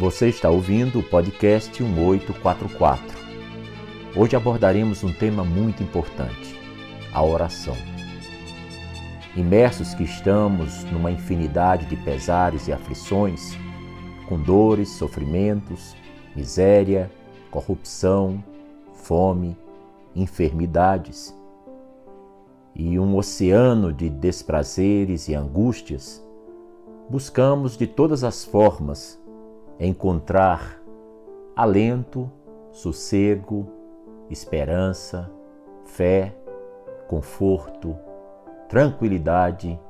Você está ouvindo o podcast 1844. Hoje abordaremos um tema muito importante: a oração. Imersos que estamos numa infinidade de pesares e aflições, com dores, sofrimentos, miséria, corrupção, fome, enfermidades e um oceano de desprazeres e angústias, buscamos de todas as formas encontrar alento, sossego, esperança, fé, conforto, tranquilidade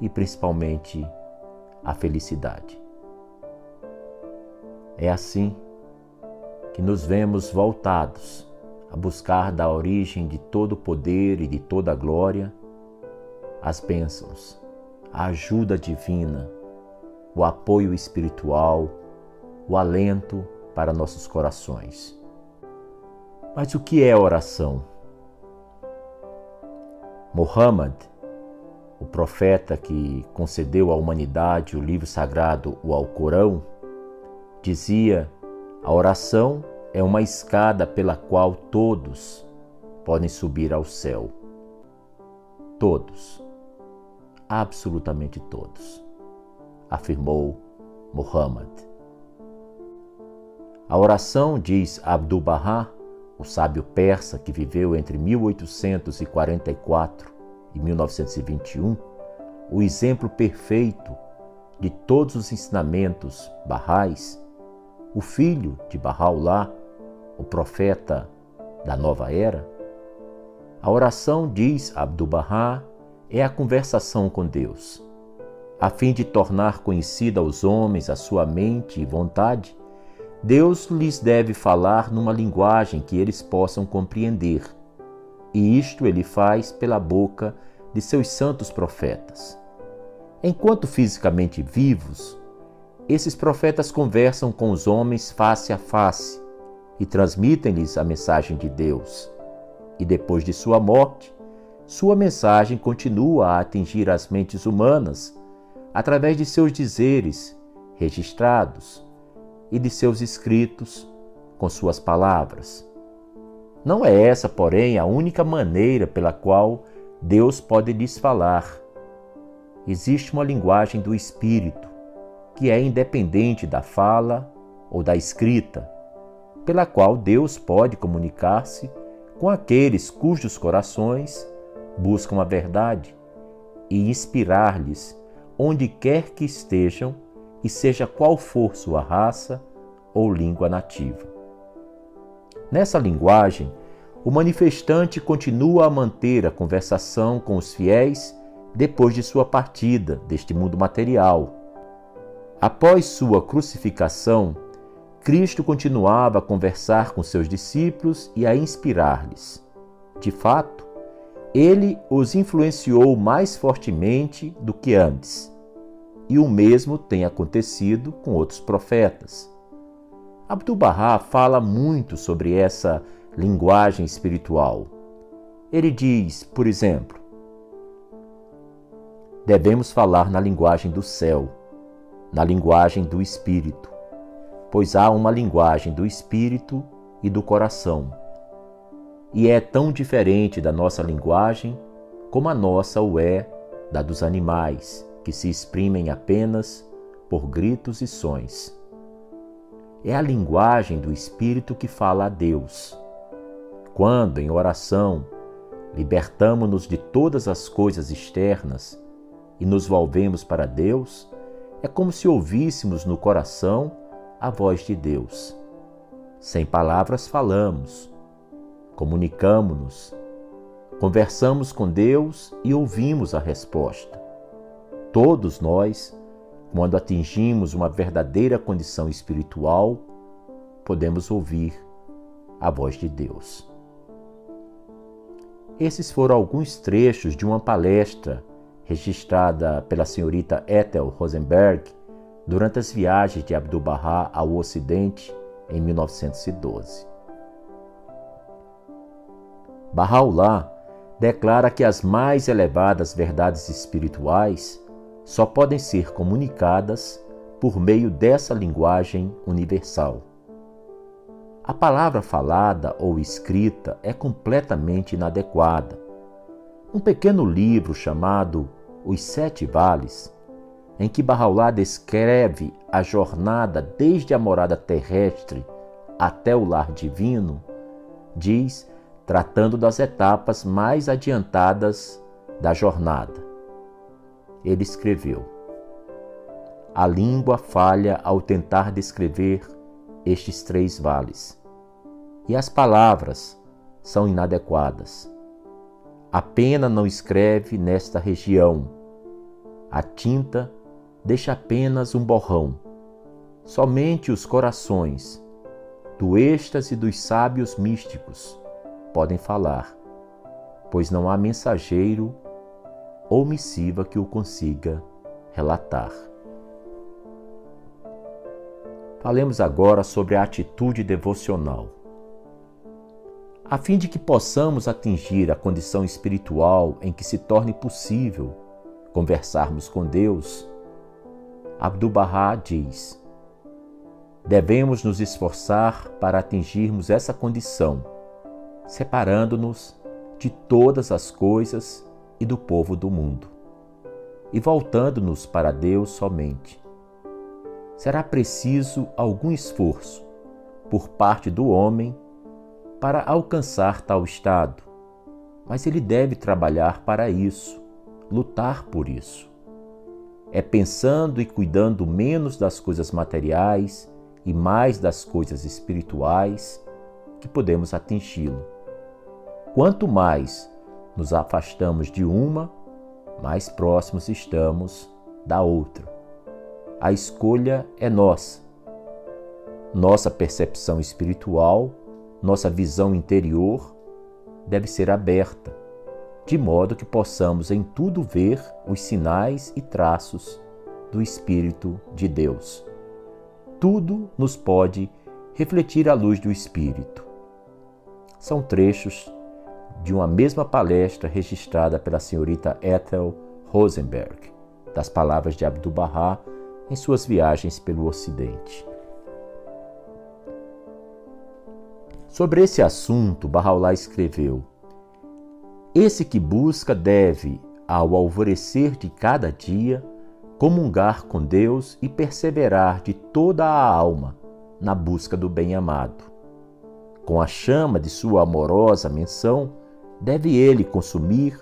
e principalmente a felicidade. É assim que nos vemos voltados a buscar da origem de todo o poder e de toda a glória as bênçãos, a ajuda divina, o apoio espiritual, o alento para nossos corações. Mas o que é oração? Muhammad, o profeta que concedeu à humanidade o livro sagrado, o Alcorão, dizia: a oração é uma escada pela qual todos podem subir ao céu. Todos, absolutamente todos, afirmou Muhammad. A oração, diz Abdu'l-Bahá, o sábio persa que viveu entre 1844 e 1921, o exemplo perfeito de todos os ensinamentos barrais, o filho de Bahá'u'lláh, o profeta da nova era, a oração, diz Abdu'l-Bahá, é a conversação com Deus, a fim de tornar conhecida aos homens a sua mente e vontade Deus lhes deve falar numa linguagem que eles possam compreender, e isto ele faz pela boca de seus santos profetas. Enquanto fisicamente vivos, esses profetas conversam com os homens face a face e transmitem-lhes a mensagem de Deus. E depois de sua morte, sua mensagem continua a atingir as mentes humanas através de seus dizeres registrados e de seus escritos com suas palavras. Não é essa, porém, a única maneira pela qual Deus pode lhes falar. Existe uma linguagem do Espírito, que é independente da fala ou da escrita, pela qual Deus pode comunicar-se com aqueles cujos corações buscam a verdade e inspirar-lhes onde quer que estejam e seja qual for sua raça ou língua nativa. Nessa linguagem, o manifestante continua a manter a conversação com os fiéis depois de sua partida deste mundo material. Após sua crucificação, Cristo continuava a conversar com seus discípulos e a inspirar-lhes. De fato, ele os influenciou mais fortemente do que antes e o mesmo tem acontecido com outros profetas. Abdu'l-Bahá fala muito sobre essa linguagem espiritual. Ele diz, por exemplo, devemos falar na linguagem do céu, na linguagem do espírito, pois há uma linguagem do espírito e do coração. E é tão diferente da nossa linguagem como a nossa o é da dos animais que se exprimem apenas por gritos e sons. É a linguagem do Espírito que fala a Deus. Quando, em oração, libertamo-nos de todas as coisas externas e nos volvemos para Deus, é como se ouvíssemos no coração a voz de Deus. Sem palavras falamos, comunicamos-nos, conversamos com Deus e ouvimos a resposta. Todos nós, quando atingimos uma verdadeira condição espiritual, podemos ouvir a voz de Deus. Esses foram alguns trechos de uma palestra registrada pela senhorita Ethel Rosenberg durante as viagens de Abdu'l-Bahá ao Ocidente em 1912. Bahá'u'lláh declara que as mais elevadas verdades espirituais só podem ser comunicadas por meio dessa linguagem universal. A palavra falada ou escrita é completamente inadequada. Um pequeno livro chamado Os Sete Vales, em que Bahá'u'lláh descreve a jornada desde a morada terrestre até o lar divino, diz, tratando das etapas mais adiantadas da jornada. Ele escreveu: A língua falha ao tentar descrever estes três vales. E as palavras são inadequadas. A pena não escreve nesta região. A tinta deixa apenas um borrão. Somente os corações, do êxtase dos sábios místicos, podem falar, pois não há mensageiro ou missiva que o consiga relatar. Falemos agora sobre a atitude devocional. A fim de que possamos atingir a condição espiritual em que se torne possível conversarmos com Deus, Abdu'l-Bahá diz: Devemos nos esforçar para atingirmos essa condição, separando-nos de todas as coisas e do povo do mundo, e voltando-nos para Deus somente será preciso algum esforço por parte do homem para alcançar tal estado, mas ele deve trabalhar para isso, lutar por isso. É pensando e cuidando menos das coisas materiais e mais das coisas espirituais que podemos atingi-lo. Quanto mais nos afastamos de uma, mais próximos estamos da outra a escolha é nossa. Nossa percepção espiritual, nossa visão interior deve ser aberta, de modo que possamos em tudo ver os sinais e traços do Espírito de Deus. Tudo nos pode refletir a luz do Espírito. São trechos de uma mesma palestra registrada pela senhorita Ethel Rosenberg, das palavras de Abdu'l-Bahá em suas viagens pelo Ocidente. Sobre esse assunto, Bahá'u'lláh escreveu: Esse que busca deve, ao alvorecer de cada dia, comungar com Deus e perseverar de toda a alma na busca do bem-amado. Com a chama de sua amorosa menção, deve ele consumir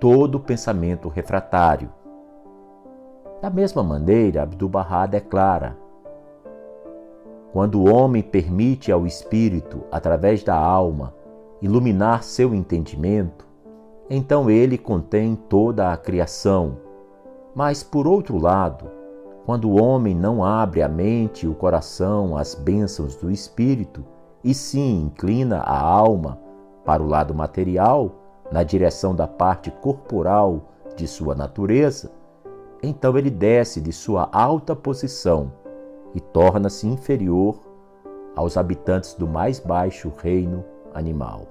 todo pensamento refratário, da mesma maneira, Abdu'l-Bahá declara: Quando o homem permite ao espírito, através da alma, iluminar seu entendimento, então ele contém toda a criação. Mas, por outro lado, quando o homem não abre a mente e o coração às bênçãos do espírito, e sim inclina a alma para o lado material, na direção da parte corporal de sua natureza, então ele desce de sua alta posição e torna-se inferior aos habitantes do mais baixo reino animal.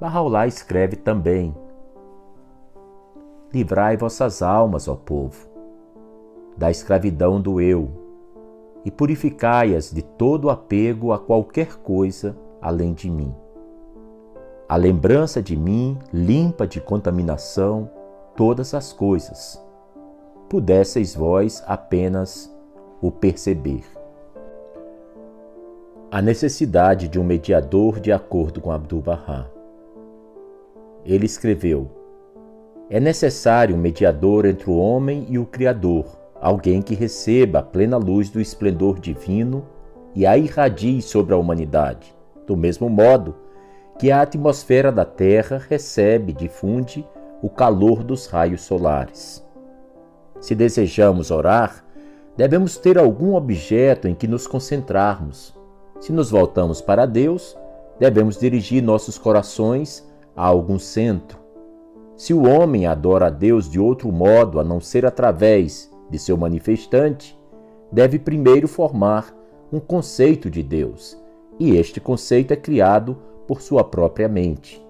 Bahá'u'lláh escreve também: Livrai vossas almas, ó povo, da escravidão do eu, e purificai-as de todo apego a qualquer coisa além de mim. A lembrança de mim limpa de contaminação todas as coisas, pudesseis vós apenas o perceber. A necessidade de um mediador de acordo com Abdu'l-Bahá. Ele escreveu: É necessário um mediador entre o homem e o Criador, alguém que receba a plena luz do esplendor divino e a irradie sobre a humanidade, do mesmo modo que a atmosfera da Terra recebe e difunde o calor dos raios solares. Se desejamos orar, devemos ter algum objeto em que nos concentrarmos. Se nos voltamos para Deus, devemos dirigir nossos corações a algum centro. Se o homem adora a Deus de outro modo a não ser através de seu manifestante, deve primeiro formar um conceito de Deus, e este conceito é criado por sua própria mente.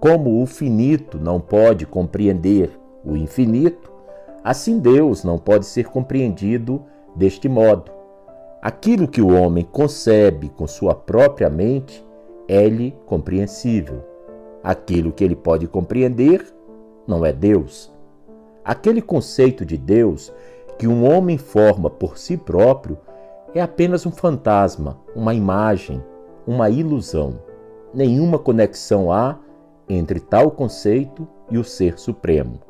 Como o finito não pode compreender o infinito, Assim, Deus não pode ser compreendido deste modo. Aquilo que o homem concebe com sua própria mente é-lhe compreensível. Aquilo que ele pode compreender não é Deus. Aquele conceito de Deus que um homem forma por si próprio é apenas um fantasma, uma imagem, uma ilusão. Nenhuma conexão há entre tal conceito e o Ser Supremo.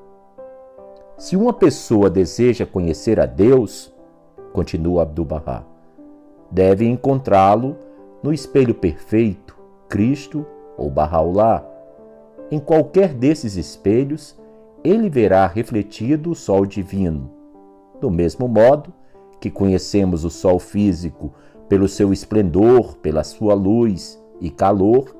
Se uma pessoa deseja conhecer a Deus, continua Abdu'l-Bahá, deve encontrá-lo no espelho perfeito, Cristo ou Bahá'u'lláh. Em qualquer desses espelhos, ele verá refletido o sol divino. Do mesmo modo que conhecemos o sol físico pelo seu esplendor, pela sua luz e calor,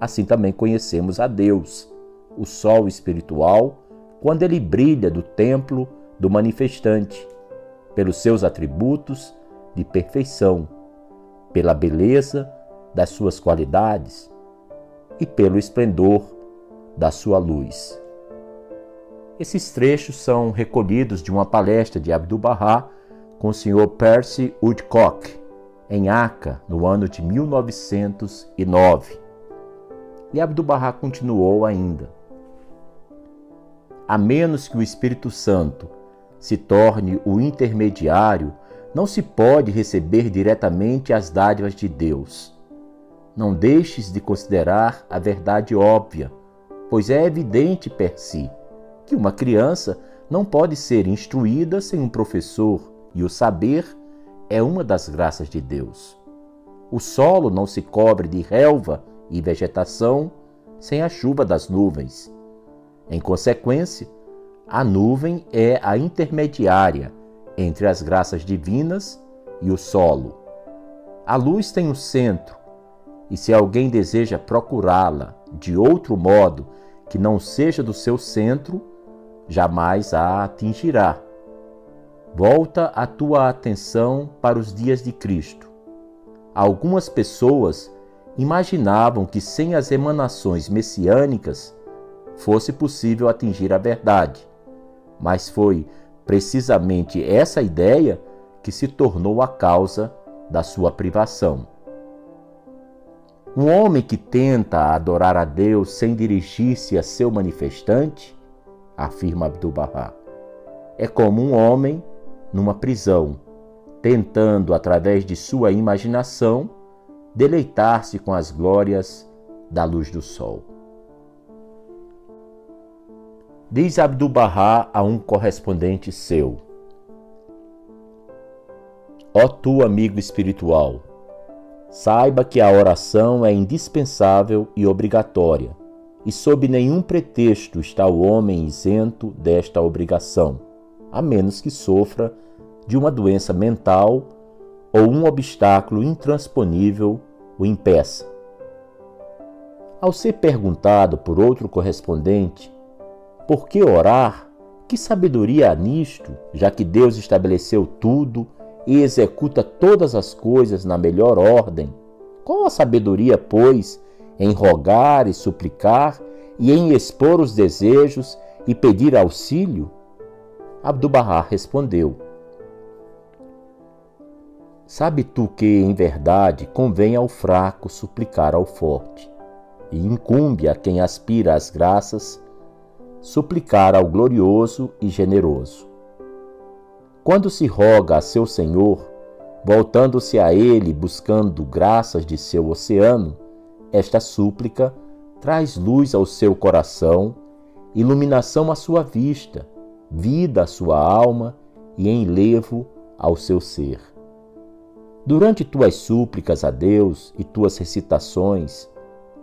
assim também conhecemos a Deus, o sol espiritual, quando ele brilha do templo do manifestante, pelos seus atributos de perfeição, pela beleza das suas qualidades e pelo esplendor da sua luz. Esses trechos são recolhidos de uma palestra de Abdu'l-Bahá com o Sr. Percy Woodcock, em Aca, no ano de 1909. E Abdu'l-Bahá continuou ainda. A menos que o Espírito Santo se torne o intermediário, não se pode receber diretamente as dádivas de Deus. Não deixes de considerar a verdade óbvia, pois é evidente per si que uma criança não pode ser instruída sem um professor, e o saber é uma das graças de Deus. O solo não se cobre de relva e vegetação sem a chuva das nuvens. Em consequência, a nuvem é a intermediária entre as graças divinas e o solo. A luz tem um centro, e se alguém deseja procurá-la de outro modo que não seja do seu centro, jamais a atingirá. Volta a tua atenção para os dias de Cristo. Algumas pessoas imaginavam que sem as emanações messiânicas fosse possível atingir a verdade, mas foi precisamente essa ideia que se tornou a causa da sua privação. Um homem que tenta adorar a Deus sem dirigir-se a seu manifestante afirma Abdu'l-Bahá. É como um homem numa prisão, tentando, através de sua imaginação, deleitar-se com as glórias da luz do sol. Diz Abdu'l-Bahá a um correspondente seu: Ó tu amigo espiritual, saiba que a oração é indispensável e obrigatória e sob nenhum pretexto está o homem isento desta obrigação, a menos que sofra de uma doença mental ou um obstáculo intransponível o impeça. Ao ser perguntado por outro correspondente por que orar, que sabedoria há nisto, já que Deus estabeleceu tudo e executa todas as coisas na melhor ordem? Qual a sabedoria, pois, em rogar e suplicar, e em expor os desejos e pedir auxílio? Abdu'l-Bahá respondeu: Sabe tu que, em verdade, convém ao fraco suplicar ao forte, e incumbe a quem aspira às graças suplicar ao glorioso e generoso. Quando se roga a seu Senhor, voltando-se a Ele buscando graças de seu oceano, esta súplica traz luz ao seu coração, iluminação à sua vista, vida à sua alma e enlevo ao seu ser. Durante tuas súplicas a Deus e tuas recitações,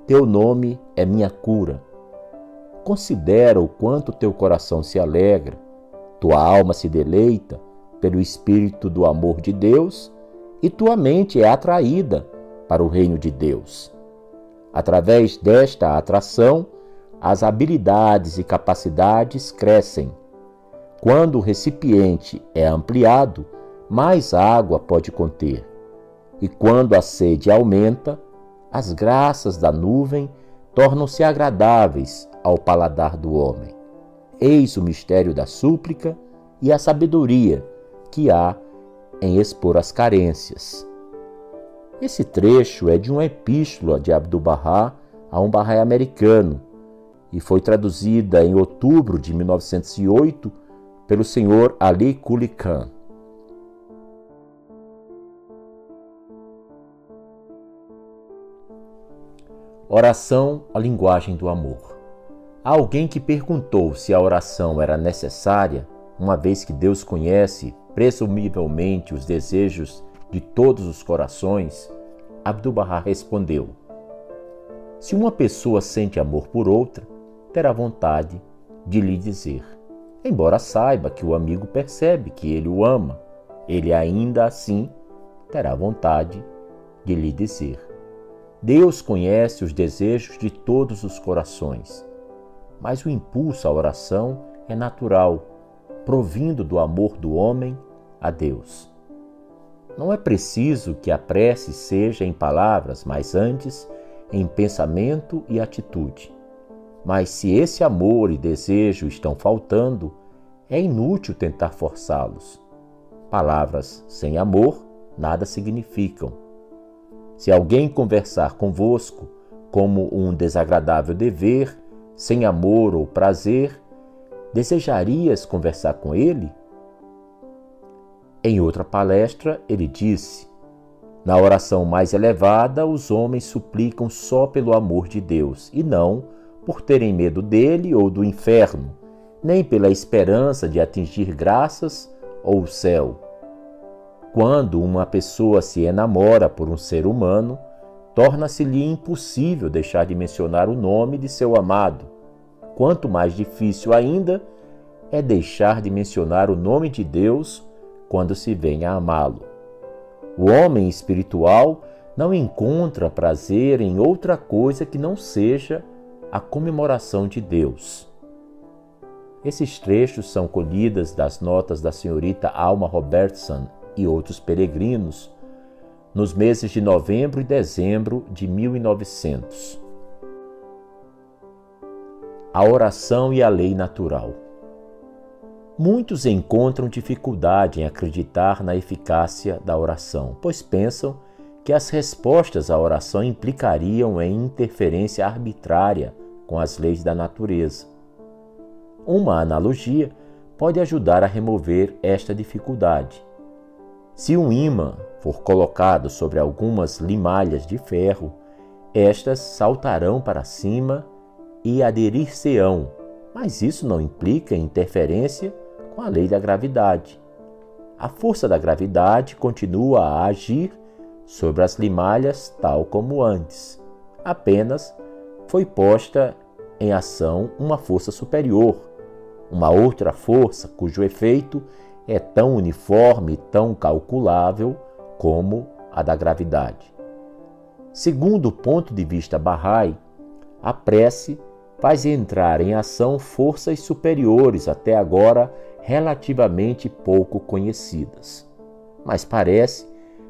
teu nome é minha cura. Considera o quanto teu coração se alegra, tua alma se deleita pelo espírito do amor de Deus e tua mente é atraída para o reino de Deus. Através desta atração, as habilidades e capacidades crescem. Quando o recipiente é ampliado, mais água pode conter. E quando a sede aumenta, as graças da nuvem tornam-se agradáveis ao paladar do homem. Eis o mistério da súplica e a sabedoria que há em expor as carências. Esse trecho é de uma epístola de Abdu'l-Bahá a um Bahá'í americano e foi traduzida em outubro de 1908 pelo senhor Ali Kuli Khan. Oração, a linguagem do amor. Há alguém que perguntou se a oração era necessária, uma vez que Deus conhece presumivelmente os desejos de todos os corações, Abdu'l-Bahá respondeu: Se uma pessoa sente amor por outra, terá vontade de lhe dizer, embora saiba que o amigo percebe que ele o ama, ele ainda assim terá vontade de lhe dizer. Deus conhece os desejos de todos os corações, mas o impulso à oração é natural, provindo do amor do homem a Deus. Não é preciso que a prece seja em palavras, mas antes em pensamento e atitude. Mas se esse amor e desejo estão faltando, é inútil tentar forçá-los. Palavras sem amor nada significam. Se alguém conversar convosco como um desagradável dever, sem amor ou prazer, desejarias conversar com ele? Em outra palestra, ele disse: Na oração mais elevada, os homens suplicam só pelo amor de Deus e não por terem medo dele ou do inferno, nem pela esperança de atingir graças ou o céu. Quando uma pessoa se enamora por um ser humano, torna-se-lhe impossível deixar de mencionar o nome de seu amado. Quanto mais difícil ainda é deixar de mencionar o nome de Deus quando se vem a amá-lo. O homem espiritual não encontra prazer em outra coisa que não seja a comemoração de Deus. Esses trechos são colhidas das notas da senhorita Alma Robertson e outros peregrinos nos meses de novembro e dezembro de 1900. A oração e a lei natural. Muitos encontram dificuldade em acreditar na eficácia da oração, pois pensam que as respostas à oração implicariam em interferência arbitrária com as leis da natureza. Uma analogia pode ajudar a remover esta dificuldade. Se um imã for colocado sobre algumas limalhas de ferro, estas saltarão para cima e aderir-se-ão, mas isso não implica interferência com a lei da gravidade. A força da gravidade continua a agir sobre as limalhas tal como antes. Apenas foi posta em ação uma força superior, uma outra força cujo efeito é tão uniforme tão calculável como a da gravidade. Segundo o ponto de vista Bahá'í, a prece faz entrar em ação forças superiores até agora relativamente pouco conhecidas. Mas parece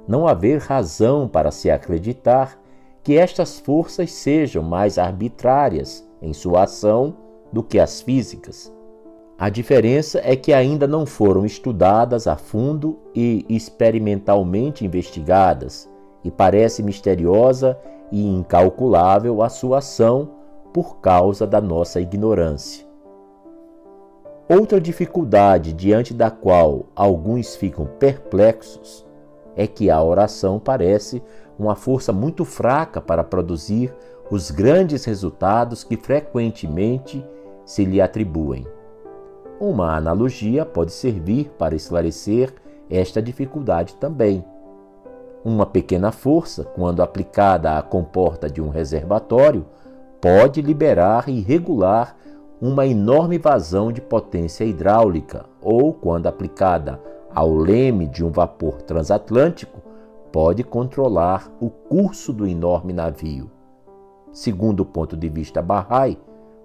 não haver razão para se acreditar que estas forças sejam mais arbitrárias em sua ação do que as físicas. A diferença é que ainda não foram estudadas a fundo e experimentalmente investigadas, e parece misteriosa e incalculável a sua ação por causa da nossa ignorância. Outra dificuldade diante da qual alguns ficam perplexos é que a oração parece uma força muito fraca para produzir os grandes resultados que frequentemente se lhe atribuem. Uma analogia pode servir para esclarecer esta dificuldade também. Uma pequena força, quando aplicada à comporta de um reservatório, pode liberar e regular uma enorme vazão de potência hidráulica ou, quando aplicada ao leme de um vapor transatlântico, pode controlar o curso do enorme navio. Segundo o ponto de vista Bahá'í,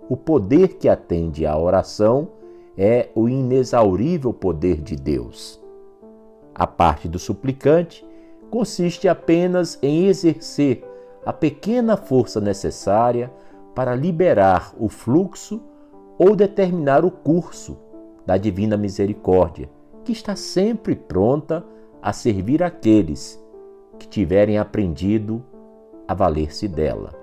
o poder que atende à oração é o inexaurível poder de Deus. A parte do suplicante consiste apenas em exercer a pequena força necessária para liberar o fluxo ou determinar o curso, da divina misericórdia, que está sempre pronta a servir aqueles que tiverem aprendido a valer-se dela.